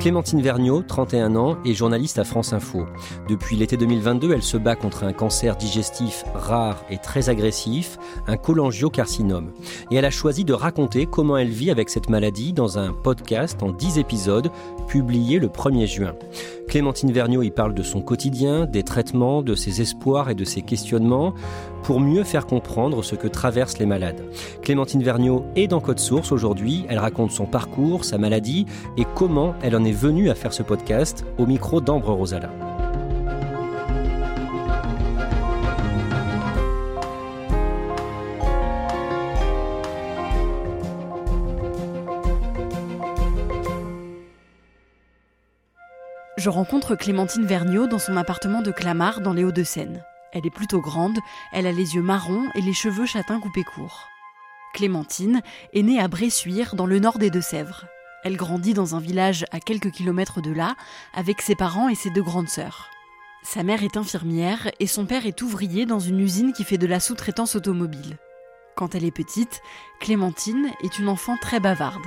Clémentine Vergniaud, 31 ans, est journaliste à France Info. Depuis l'été 2022, elle se bat contre un cancer digestif rare et très agressif, un cholangiocarcinome. Et elle a choisi de raconter comment elle vit avec cette maladie dans un podcast en 10 épisodes publié le 1er juin. Clémentine Vergniaud y parle de son quotidien, des traitements, de ses espoirs et de ses questionnements pour mieux faire comprendre ce que traversent les malades. Clémentine Vergniaud est dans Code Source aujourd'hui. Elle raconte son parcours, sa maladie et comment elle en est venue à faire ce podcast au micro d'Ambre Rosala. Je rencontre Clémentine Vergniaud dans son appartement de Clamart dans les Hauts-de-Seine. Elle est plutôt grande, elle a les yeux marrons et les cheveux châtains coupés courts. Clémentine est née à Bressuire dans le nord des Deux-Sèvres. Elle grandit dans un village à quelques kilomètres de là avec ses parents et ses deux grandes sœurs. Sa mère est infirmière et son père est ouvrier dans une usine qui fait de la sous-traitance automobile. Quand elle est petite, Clémentine est une enfant très bavarde.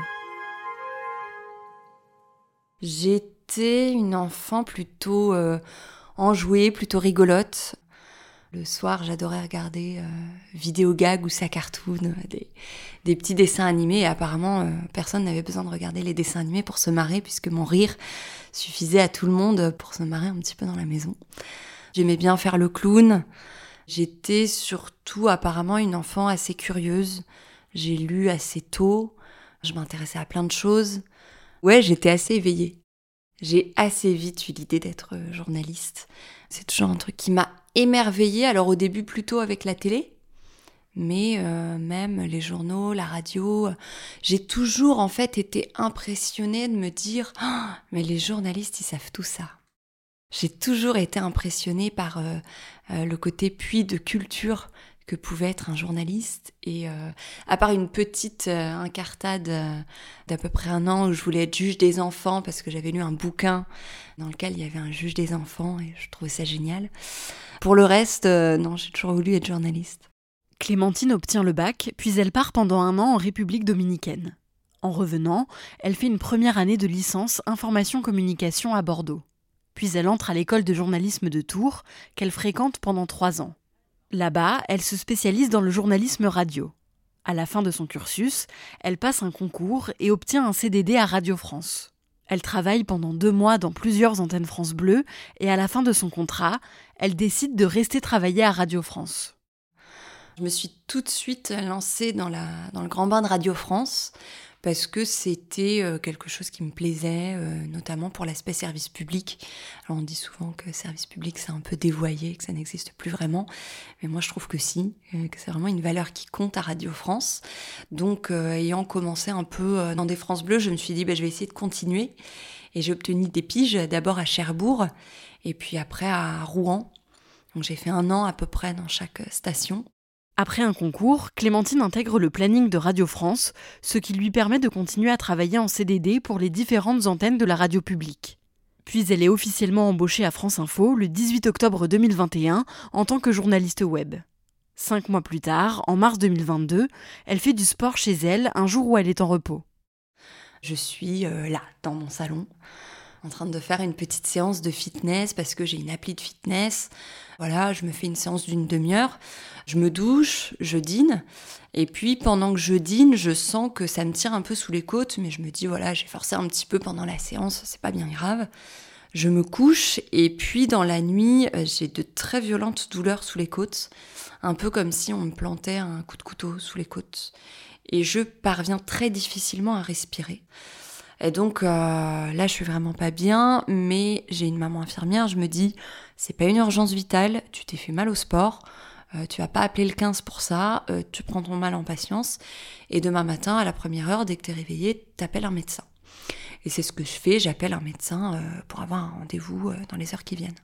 J'étais une enfant plutôt euh, enjouée, plutôt rigolote. Le soir, j'adorais regarder euh, vidéo ou sa cartoon, euh, des, petits dessins animés. Et apparemment, euh, personne n'avait besoin de regarder les dessins animés pour se marrer, puisque mon rire suffisait à tout le monde pour se marrer un petit peu dans la maison. J'aimais bien faire le clown. J'étais surtout apparemment une enfant assez curieuse. J'ai lu assez tôt. Je m'intéressais à plein de choses. Ouais, j'étais assez éveillée. J'ai assez vite eu l'idée d'être journaliste. C'est toujours un truc qui m'a émerveillée, alors au début plutôt avec la télé, mais euh, même les journaux, la radio, j'ai toujours en fait été impressionnée de me dire oh, mais les journalistes ils savent tout ça. J'ai toujours été impressionnée par euh, euh, le côté puits de culture que pouvait être un journaliste. Et euh, à part une petite euh, incartade euh, d'à peu près un an où je voulais être juge des enfants parce que j'avais lu un bouquin dans lequel il y avait un juge des enfants et je trouvais ça génial. Pour le reste, non, j'ai toujours voulu être journaliste. Clémentine obtient le bac, puis elle part pendant un an en République dominicaine. En revenant, elle fait une première année de licence information-communication à Bordeaux. Puis elle entre à l'école de journalisme de Tours, qu'elle fréquente pendant trois ans. Là-bas, elle se spécialise dans le journalisme radio. À la fin de son cursus, elle passe un concours et obtient un CDD à Radio France. Elle travaille pendant deux mois dans plusieurs antennes France Bleu et à la fin de son contrat, elle décide de rester travailler à Radio France. Je me suis tout de suite lancée dans, dans le grand bain de Radio France parce que c'était euh, quelque chose qui me plaisait, euh, notamment pour l'aspect service public. Alors on dit souvent que service public c'est un peu dévoyé, que ça n'existe plus vraiment, mais moi je trouve que si, euh, que c'est vraiment une valeur qui compte à Radio France. Donc ayant commencé un peu dans des France Bleues, je me suis dit bah, je vais essayer de continuer et j'ai obtenu des piges d'abord à Cherbourg et puis après à Rouen. Donc j'ai fait un an à peu près dans chaque station. Après un concours, Clémentine intègre le planning de Radio France, ce qui lui permet de continuer à travailler en CDD pour les différentes antennes de la radio publique. Puis elle est officiellement embauchée à France Info le 18 octobre 2021 en tant que journaliste web. Cinq mois plus tard, en mars 2022, elle fait du sport chez elle un jour où elle est en repos. Je suis euh, là, dans mon salon. En train de faire une petite séance de fitness parce que j'ai une appli de fitness. Voilà, je me fais une séance d'une demi-heure. Je me douche, je dîne. Et puis pendant que je dîne, je sens que ça me tire un peu sous les côtes, mais je me dis voilà, j'ai forcé un petit peu pendant la séance, c'est pas bien grave. Je me couche et puis dans la nuit, euh, j'ai de très violentes douleurs sous les côtes, un peu comme si on me plantait un coup de couteau sous les côtes. Et je parviens très difficilement à respirer. Et donc euh, là, je suis vraiment pas bien, mais j'ai une maman infirmière, je me dis, c'est pas une urgence vitale, tu t'es fait mal au sport, euh, tu vas pas appeler le 15 pour ça, euh, tu prends ton mal en patience, et demain matin, à la première heure, dès que tu es réveillé, t'appelles un médecin. Et c'est ce que je fais, j'appelle un médecin pour avoir un rendez-vous dans les heures qui viennent.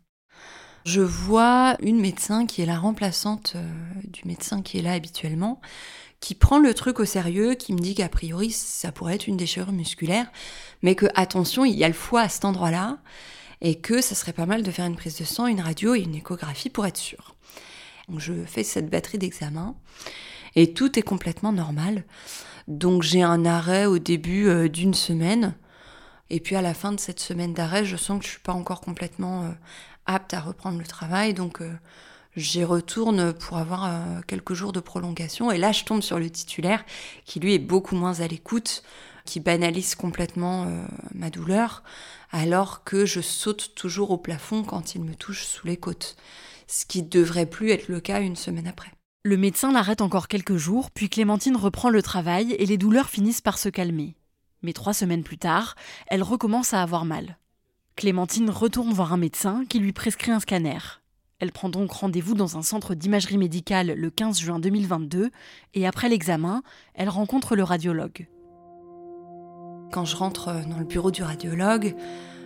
Je vois une médecin qui est la remplaçante du médecin qui est là habituellement, qui prend le truc au sérieux, qui me dit qu'a priori ça pourrait être une déchirure musculaire, mais que attention, il y a le foie à cet endroit-là, et que ça serait pas mal de faire une prise de sang, une radio et une échographie pour être sûr. Donc je fais cette batterie d'examen, et tout est complètement normal. Donc j'ai un arrêt au début euh, d'une semaine, et puis à la fin de cette semaine d'arrêt, je sens que je suis pas encore complètement euh, apte à reprendre le travail, donc euh, j'y retourne pour avoir euh, quelques jours de prolongation. Et là, je tombe sur le titulaire qui, lui, est beaucoup moins à l'écoute, qui banalise complètement euh, ma douleur, alors que je saute toujours au plafond quand il me touche sous les côtes. Ce qui devrait plus être le cas une semaine après. Le médecin l'arrête encore quelques jours, puis Clémentine reprend le travail et les douleurs finissent par se calmer. Mais trois semaines plus tard, elle recommence à avoir mal. Clémentine retourne voir un médecin qui lui prescrit un scanner. Elle prend donc rendez-vous dans un centre d'imagerie médicale le 15 juin 2022 et après l'examen, elle rencontre le radiologue. Quand je rentre dans le bureau du radiologue,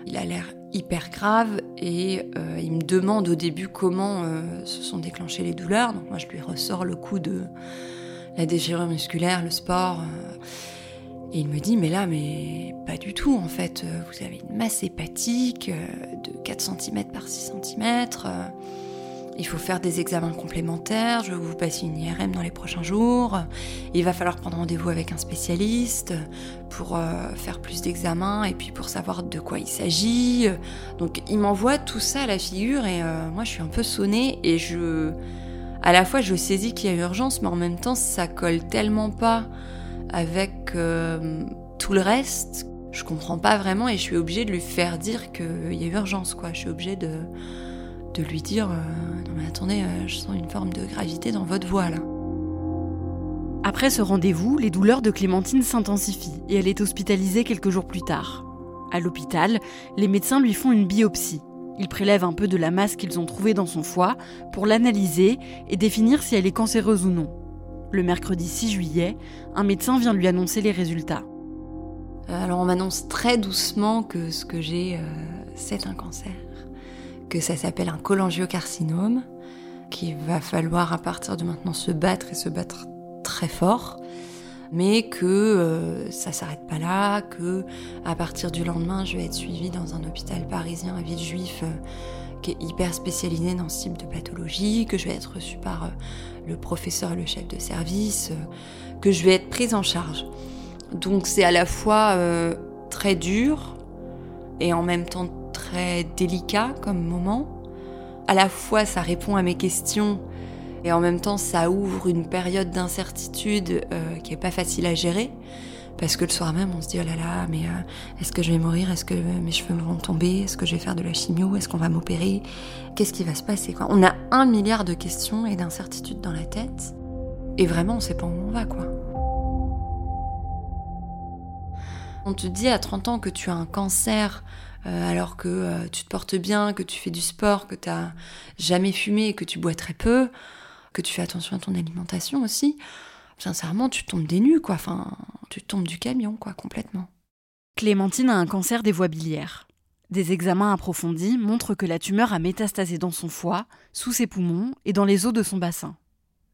il a l'air hyper grave et euh, il me demande au début comment euh, se sont déclenchées les douleurs. Donc moi je lui ressors le coup de la déchirure musculaire, le sport. Euh, et il me dit mais là mais pas du tout en fait. Vous avez une masse hépatique de 4 cm par 6 cm. Il faut faire des examens complémentaires, je vais vous passer une IRM dans les prochains jours. Il va falloir prendre rendez-vous avec un spécialiste pour euh, faire plus d'examens et puis pour savoir de quoi il s'agit. Donc il m'envoie tout ça à la figure et euh, moi je suis un peu sonnée et je... À la fois je saisis qu'il y a urgence mais en même temps ça colle tellement pas avec euh, tout le reste. Je comprends pas vraiment et je suis obligée de lui faire dire qu'il y a urgence quoi. Je suis obligée de lui dire euh, Non, mais attendez, euh, je sens une forme de gravité dans votre voix là. Après ce rendez-vous, les douleurs de Clémentine s'intensifient et elle est hospitalisée quelques jours plus tard. À l'hôpital, les médecins lui font une biopsie. Ils prélèvent un peu de la masse qu'ils ont trouvée dans son foie pour l'analyser et définir si elle est cancéreuse ou non. Le mercredi 6 juillet, un médecin vient lui annoncer les résultats. Alors on m'annonce très doucement que ce que j'ai, euh, c'est un cancer que ça s'appelle un cholangiocarcinome, qu'il va falloir à partir de maintenant se battre et se battre très fort, mais que euh, ça s'arrête pas là, que à partir du lendemain, je vais être suivie dans un hôpital parisien à Villejuif euh, qui est hyper spécialisé dans ce type de pathologie, que je vais être reçue par euh, le professeur le chef de service, que je vais être prise en charge. Donc c'est à la fois très dur et en même temps très délicat comme moment. À la fois, ça répond à mes questions et en même temps, ça ouvre une période d'incertitude euh, qui est pas facile à gérer. Parce que le soir même, on se dit oh là là, mais euh, est-ce que je vais mourir? Est-ce que mes cheveux vont tomber? Est-ce que je vais faire de la chimio? Est-ce qu'on va m'opérer? Qu'est-ce qui va se passer On a un milliard de questions et d'incertitudes dans la tête. Et vraiment, on sait pas où on va quoi. On te dit à 30 ans que tu as un cancer euh, alors que euh, tu te portes bien, que tu fais du sport, que tu n'as jamais fumé, que tu bois très peu, que tu fais attention à ton alimentation aussi, sincèrement, tu tombes des nues, quoi. Enfin, tu tombes du camion, quoi, complètement. Clémentine a un cancer des voies biliaires. Des examens approfondis montrent que la tumeur a métastasé dans son foie, sous ses poumons et dans les os de son bassin.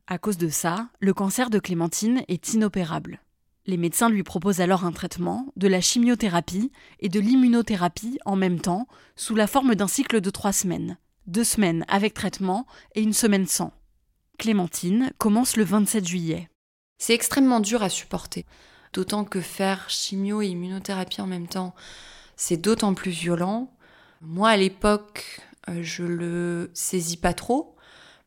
À cause de ça, le cancer de Clémentine est inopérable. Les médecins lui proposent alors un traitement, de la chimiothérapie et de l'immunothérapie en même temps, sous la forme d'un cycle de trois semaines. Deux semaines avec traitement et une semaine sans. Clémentine commence le 27 juillet. C'est extrêmement dur à supporter. D'autant que faire chimio et immunothérapie en même temps, c'est d'autant plus violent. Moi, à l'époque, euh, je le saisis pas trop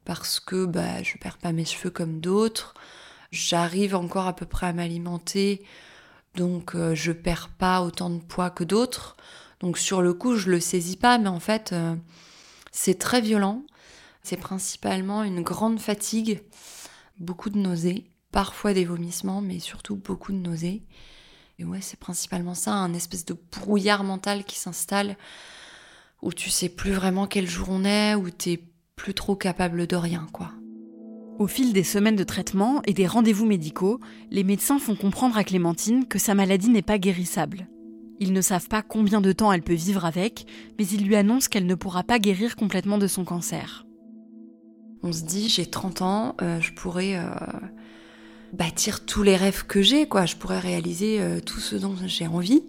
parce que bah, je perds pas mes cheveux comme d'autres. J'arrive encore à peu près à m'alimenter, donc euh, je perds pas autant de poids que d'autres. Donc sur le coup, je le saisis pas, mais en fait, euh, c'est très violent. C'est principalement une grande fatigue, beaucoup de nausées, parfois des vomissements, mais surtout beaucoup de nausées. Et ouais, c'est principalement ça, un espèce de brouillard mental qui s'installe où tu sais plus vraiment quel jour on est, où t'es plus trop capable de rien, quoi. Au fil des semaines de traitement et des rendez-vous médicaux, les médecins font comprendre à Clémentine que sa maladie n'est pas guérissable. Ils ne savent pas combien de temps elle peut vivre avec, mais ils lui annoncent qu'elle ne pourra pas guérir complètement de son cancer. On se dit, j'ai 30 ans, euh, je pourrais euh, bâtir tous les rêves que j'ai, quoi. Je pourrais réaliser euh, tout ce dont j'ai envie.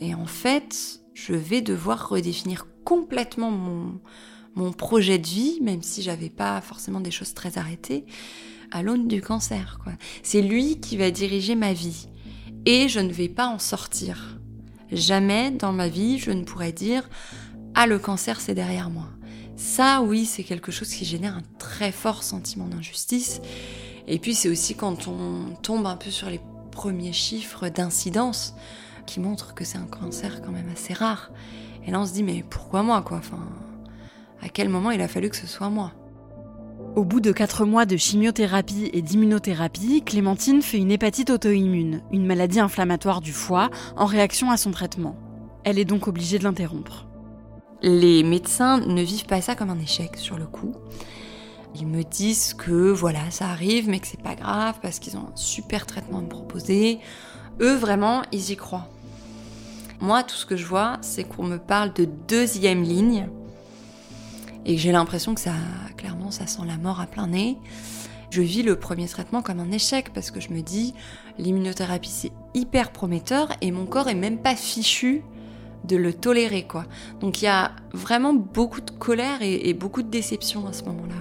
Et en fait, je vais devoir redéfinir complètement mon, mon projet de vie, même si j'avais pas forcément des choses très arrêtées, à l'aune du cancer. Quoi. C'est lui qui va diriger ma vie. Et je ne vais pas en sortir. Jamais dans ma vie, je ne pourrais dire Ah, le cancer, c'est derrière moi. Ça, oui, c'est quelque chose qui génère un très fort sentiment d'injustice. Et puis, c'est aussi quand on tombe un peu sur les premiers chiffres d'incidence qui montrent que c'est un cancer quand même assez rare. Et là, on se dit Mais pourquoi moi, quoi? Enfin, à quel moment il a fallu que ce soit moi? Au bout de 4 mois de chimiothérapie et d'immunothérapie, Clémentine fait une hépatite auto-immune, une maladie inflammatoire du foie, en réaction à son traitement. Elle est donc obligée de l'interrompre. Les médecins ne vivent pas ça comme un échec sur le coup. Ils me disent que voilà, ça arrive, mais que c'est pas grave parce qu'ils ont un super traitement à me proposer. Eux, vraiment, ils y croient. Moi, tout ce que je vois, c'est qu'on me parle de deuxième ligne et j'ai l'impression que ça, clairement, ça sent la mort à plein nez. Je vis le premier traitement comme un échec parce que je me dis, l'immunothérapie c'est hyper prometteur et mon corps est même pas fichu de le tolérer quoi. Donc il y a vraiment beaucoup de colère et, beaucoup de déception à ce moment-là.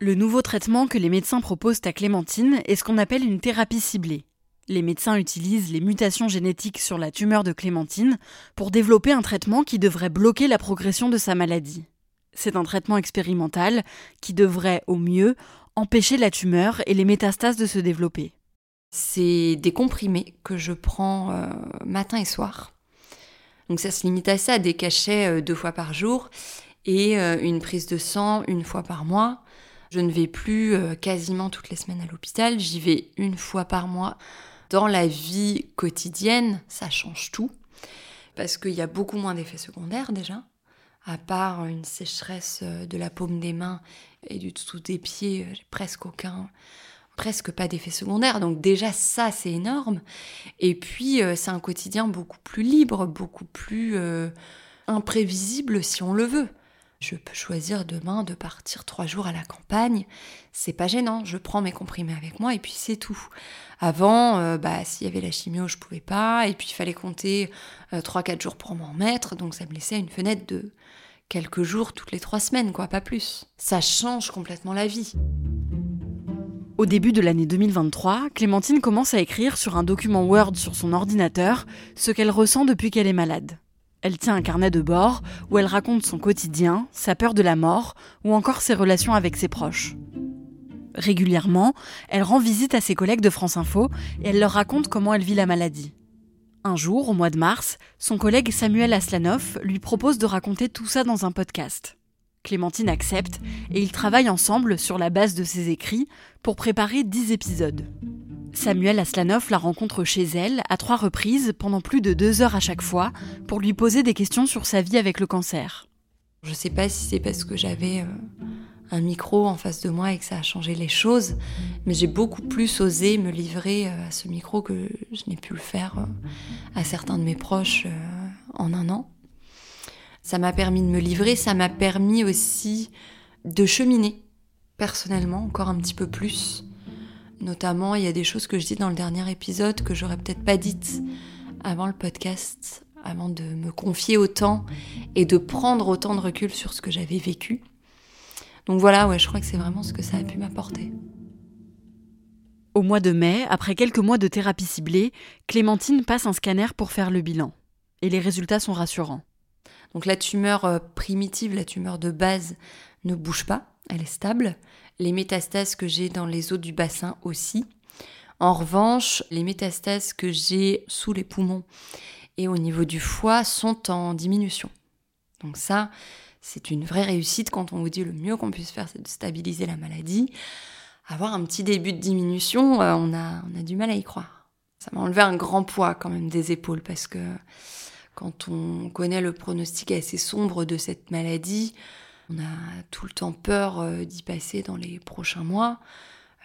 Le nouveau traitement que les médecins proposent à Clémentine est ce qu'on appelle une thérapie ciblée. Les médecins utilisent les mutations génétiques sur la tumeur de Clémentine pour développer un traitement qui devrait bloquer la progression de sa maladie. C'est un traitement expérimental qui devrait, au mieux, empêcher la tumeur et les métastases de se développer. C'est des comprimés que je prends euh, matin et soir. Donc ça se limite à ça, des cachets euh, deux fois par jour et euh, une prise de sang une fois par mois. Je ne vais plus quasiment toutes les semaines à l'hôpital, j'y vais une fois par mois dans la vie quotidienne, ça change tout. Parce qu'il y a beaucoup moins d'effets secondaires déjà. À part une sécheresse de la paume des mains et du dessous des pieds, presque aucun, presque pas d'effets secondaires. Donc déjà ça c'est énorme. Et puis euh, c'est un quotidien beaucoup plus libre, beaucoup plus imprévisible si on le veut. Je peux choisir demain de partir trois jours à la campagne. C'est pas gênant. Je prends mes comprimés avec moi et puis c'est tout. Avant, euh, bah, s'il y avait la chimio, je pouvais pas. Et puis il fallait compter euh, trois, quatre jours pour m'en mettre. Donc ça me laissait une fenêtre de quelques jours toutes les trois semaines, quoi, pas plus. Ça change complètement la vie. Au début de l'année 2023, Clémentine commence à écrire sur un document Word sur son ordinateur ce qu'elle ressent depuis qu'elle est malade. Elle tient un carnet de bord où elle raconte son quotidien, sa peur de la mort ou encore ses relations avec ses proches. Régulièrement, elle rend visite à ses collègues de France Info et elle leur raconte comment elle vit la maladie. Un jour, au mois de mars, son collègue Samuel Aslanov lui propose de raconter tout ça dans un podcast. Clémentine accepte et ils travaillent ensemble sur la base de ses écrits pour préparer dix épisodes. Samuel Aslanov la rencontre chez elle à trois reprises pendant plus de deux heures à chaque fois pour lui poser des questions sur sa vie avec le cancer. Je ne sais pas si c'est parce que j'avais euh, un micro en face de moi et que ça a changé les choses, mais j'ai beaucoup plus osé me livrer euh, à ce micro que je n'ai pu le faire euh, à certains de mes proches en un an. Ça m'a permis de me livrer, ça m'a permis aussi de cheminer personnellement encore un petit peu plus Notamment, il y a des choses que je dis dans le dernier épisode que j'aurais peut-être pas dites avant le podcast, avant de me confier autant et de prendre autant de recul sur ce que j'avais vécu. Donc voilà, ouais, je crois que c'est vraiment ce que ça a pu m'apporter. Au mois de mai, après quelques mois de thérapie ciblée, Clémentine passe un scanner pour faire le bilan. Et les résultats sont rassurants. Donc la tumeur euh, primitive, la tumeur de base, ne bouge pas, elle est stable. Les métastases que j'ai dans les os du bassin aussi. En revanche, les métastases que j'ai sous les poumons et au niveau du foie sont en diminution. Donc ça, c'est une vraie réussite quand on vous dit le mieux qu'on puisse faire, c'est de stabiliser la maladie. Avoir un petit début de diminution, euh, on, a, on a du mal à y croire. Ça m'a enlevé un grand poids quand même des épaules parce que quand on connaît le pronostic assez sombre de cette maladie, on a tout le temps peur euh, d'y passer dans les prochains mois.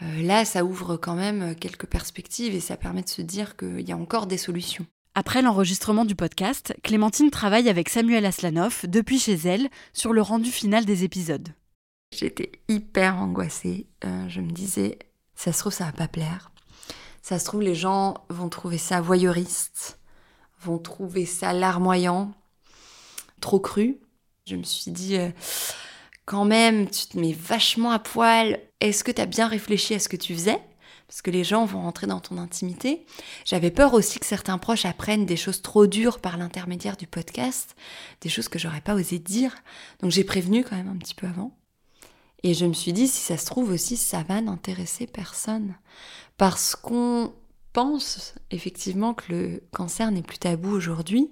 Euh, là, ça ouvre quand même quelques perspectives et ça permet de se dire qu'il y a encore des solutions. Après l'enregistrement du podcast, Clémentine travaille avec Samuel Aslanoff depuis chez elle sur le rendu final des épisodes. J'étais hyper angoissée. Euh, je me disais, ça se trouve, ça va pas plaire. Ça se trouve, les gens vont trouver ça voyeuriste, vont trouver ça larmoyant, trop cru. Je me suis dit, quand même, tu te mets vachement à poil. Est-ce que tu as bien réfléchi à ce que tu faisais? Parce que les gens vont rentrer dans ton intimité. J'avais peur aussi que certains proches apprennent des choses trop dures par l'intermédiaire du podcast, des choses que j'aurais pas osé dire. Donc j'ai prévenu quand même un petit peu avant. Et je me suis dit, si ça se trouve aussi, ça va n'intéresser personne. Parce qu'on pense effectivement que le cancer n'est plus tabou aujourd'hui.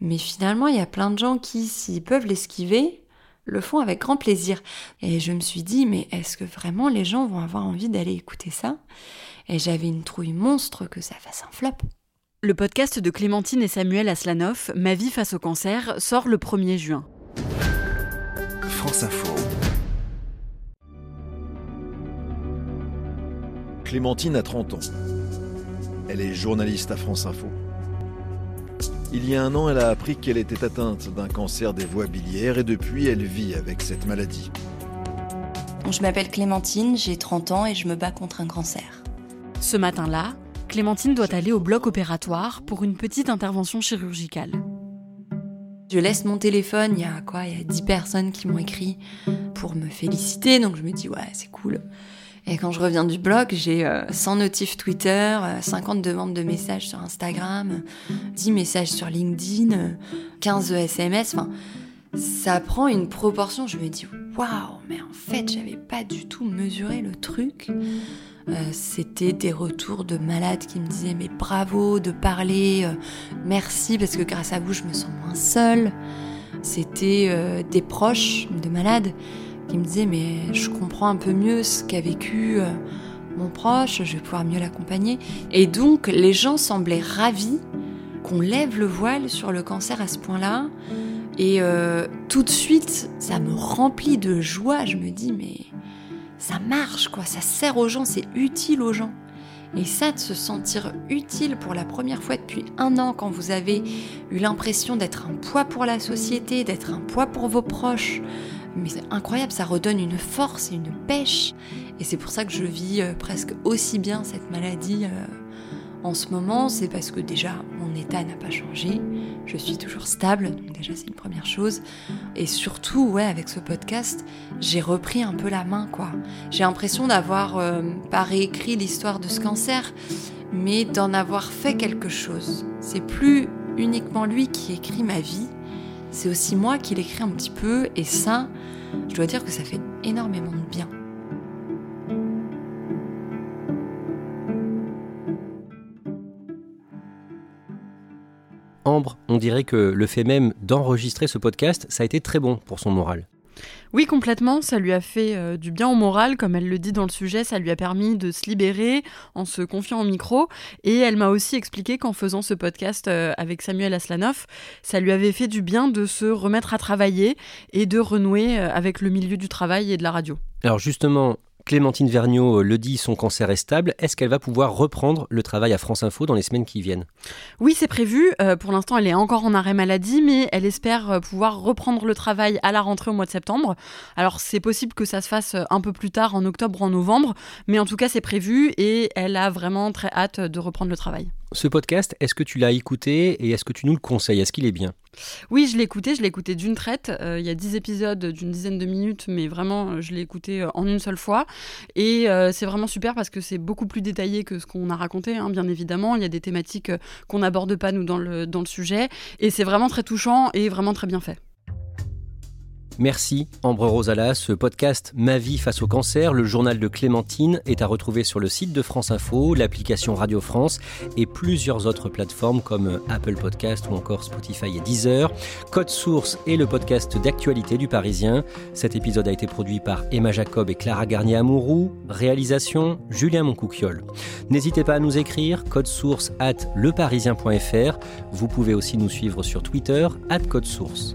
Mais finalement, il y a plein de gens qui, s'ils peuvent l'esquiver, le font avec grand plaisir. Et je me suis dit, mais est-ce que vraiment les gens vont avoir envie d'aller écouter ça? Et j'avais une trouille monstre que ça fasse un flop. Le podcast de Clémentine et Samuel Aslanov, Ma vie face au cancer, sort le 1er juin. France Info. Clémentine a 30 ans. Elle est journaliste à France Info. Il y a un an, elle a appris qu'elle était atteinte d'un cancer des voies biliaires et depuis, elle vit avec cette maladie. Je m'appelle Clémentine, j'ai 30 ans et je me bats contre un cancer. Ce matin-là, Clémentine doit aller au bloc opératoire pour une petite intervention chirurgicale. Je laisse mon téléphone, il y a quoi Il y a 10 personnes qui m'ont écrit pour me féliciter, donc je me dis ouais, c'est cool. Et quand je reviens du blog, j'ai 100 euh, notifs Twitter, 50 euh, demandes de messages sur Instagram, 10 messages sur LinkedIn, 15 SMS. Enfin, ça prend une proportion. Je me dis, waouh, mais en fait, j'avais pas du tout mesuré le truc. Euh, c'était des retours de malades qui me disaient mais bravo de parler, merci parce que grâce à vous je me sens moins seule. C'était des proches de malades qui me disait mais je comprends un peu mieux ce qu'a vécu euh, mon proche, je vais pouvoir mieux l'accompagner. Et donc les gens semblaient ravis qu'on lève le voile sur le cancer à ce point-là. Et euh, tout de suite, ça me remplit de joie. Je me dis mais ça marche quoi, ça sert aux gens, c'est utile aux gens. Et ça, de se sentir utile pour la première fois depuis un an, quand vous avez eu l'impression d'être un poids pour la société, d'être un poids pour vos proches, mais c'est incroyable, ça redonne une force et une pêche. Et c'est pour ça que je vis euh, presque aussi bien cette maladie euh, en ce moment. C'est parce que déjà, mon état n'a pas changé. Je suis toujours stable, donc déjà c'est une première chose. Et surtout, ouais, avec ce podcast, j'ai repris un peu la main, quoi. J'ai l'impression d'avoir euh, pas réécrit l'histoire de ce cancer, mais d'en avoir fait quelque chose. C'est plus uniquement lui qui écrit ma vie, c'est aussi moi qui l'écris un petit peu, et ça, je dois dire que ça fait énormément de bien. Ambre, on dirait que le fait même d'enregistrer ce podcast, ça a été très bon pour son moral. Oui, complètement. Ça lui a fait euh, du bien au moral, comme elle le dit dans le sujet. Ça lui a permis de se libérer en se confiant au micro. Et elle m'a aussi expliqué qu'en faisant ce podcast euh, avec Samuel Aslanoff, ça lui avait fait du bien de se remettre à travailler et de renouer euh, avec le milieu du travail et de la radio. Alors justement, Clémentine Vergniaud le dit, son cancer est stable. Est-ce qu'elle va pouvoir reprendre le travail à France Info dans les semaines qui viennent? Oui, c'est prévu. Euh, pour l'instant, elle est encore en arrêt maladie, mais elle espère euh, pouvoir reprendre le travail à la rentrée au mois de septembre. Alors, c'est possible que ça se fasse euh, un peu plus tard, en octobre ou en novembre, mais en tout cas, c'est prévu et elle a vraiment très hâte de reprendre le travail. Ce podcast, est-ce que tu l'as écouté et est-ce que tu nous le conseilles? Est-ce qu'il est bien? Oui, je l'ai écouté, je l'ai écouté d'une traite. Euh, il y a 10 épisodes d'une dizaine de minutes, mais vraiment, euh, je l'ai écouté euh, en une seule fois. Et c'est vraiment super parce que c'est beaucoup plus détaillé que ce qu'on a raconté, hein, bien évidemment. Il y a des thématiques qu'on n'aborde pas, nous, dans le, dans le sujet. Et c'est vraiment très touchant et vraiment très bien fait. Merci Ambre Rosala. Ce podcast Ma vie face au cancer, le journal de Clémentine, est à retrouver sur le site de France Info, l'application Radio France et plusieurs autres plateformes comme Apple Podcast ou encore Spotify et Deezer. Code Source est le podcast d'actualité du Parisien. Cet épisode a été produit par Emma Jacob et Clara Garnier-Amouroux. Réalisation Julien Moncouquiole. N'hésitez pas à nous écrire code source at leparisien.fr. Vous pouvez aussi nous suivre sur Twitter at code source.